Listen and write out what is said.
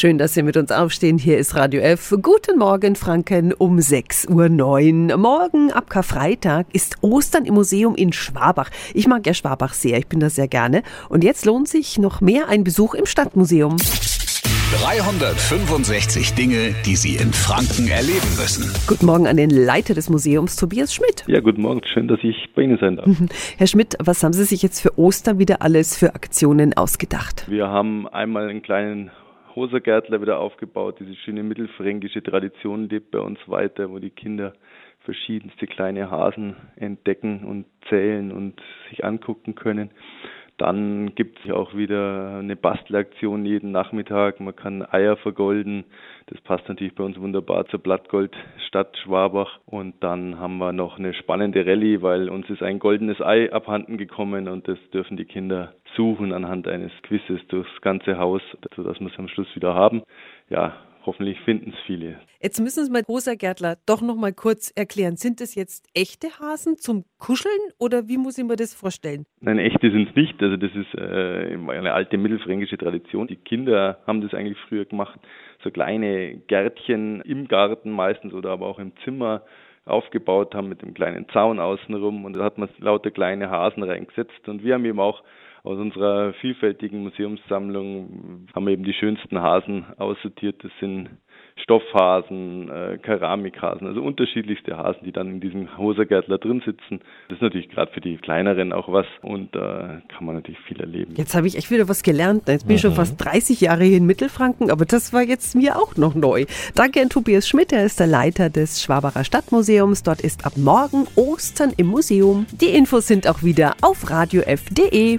Schön, dass Sie mit uns aufstehen. Hier ist Radio F. Guten Morgen, Franken, um 6.09 Uhr. Morgen ab Karfreitag ist Ostern im Museum in Schwabach. Ich mag ja Schwabach sehr, ich bin da sehr gerne. Und jetzt lohnt sich noch mehr ein Besuch im Stadtmuseum. 365 Dinge, die Sie in Franken erleben müssen. Guten Morgen an den Leiter des Museums, Tobias Schmidt. Ja, guten Morgen. Schön, dass ich bei Ihnen sein darf. Herr Schmidt, was haben Sie sich jetzt für Ostern wieder alles für Aktionen ausgedacht? Wir haben einmal einen kleinen Hosergärtler wieder aufgebaut. Diese schöne mittelfränkische Tradition lebt bei uns weiter, wo die Kinder verschiedenste kleine Hasen entdecken und zählen und sich angucken können. Dann gibt es auch wieder eine Bastelaktion jeden Nachmittag. Man kann Eier vergolden. Das passt natürlich bei uns wunderbar zur Blattgoldstadt Schwabach. Und dann haben wir noch eine spannende Rallye, weil uns ist ein goldenes Ei abhanden gekommen und das dürfen die Kinder suchen anhand eines Quizzes durchs ganze Haus, sodass wir es am Schluss wieder haben. Ja, hoffentlich finden es viele. Jetzt müssen Sie mal, Rosa Gärtler, doch noch mal kurz erklären. Sind das jetzt echte Hasen zum Kuscheln oder wie muss ich mir das vorstellen? Nein, echte sind es nicht. Also das ist äh, eine alte mittelfränkische Tradition. Die Kinder haben das eigentlich früher gemacht. So kleine Gärtchen im Garten meistens oder aber auch im Zimmer aufgebaut haben mit einem kleinen Zaun außenrum und da hat man lauter kleine Hasen reingesetzt und wir haben eben auch aus unserer vielfältigen Museumssammlung haben wir eben die schönsten Hasen aussortiert. Das sind Stoffhasen, äh, Keramikhasen, also unterschiedlichste Hasen, die dann in diesem Hosergärtler drin sitzen. Das ist natürlich gerade für die kleineren auch was und da äh, kann man natürlich viel erleben. Jetzt habe ich echt wieder was gelernt. Jetzt bin ich schon mhm. fast 30 Jahre hier in Mittelfranken, aber das war jetzt mir auch noch neu. Danke an Tobias Schmidt, er ist der Leiter des Schwabacher Stadtmuseums. Dort ist ab morgen Ostern im Museum. Die Infos sind auch wieder auf radiof.de.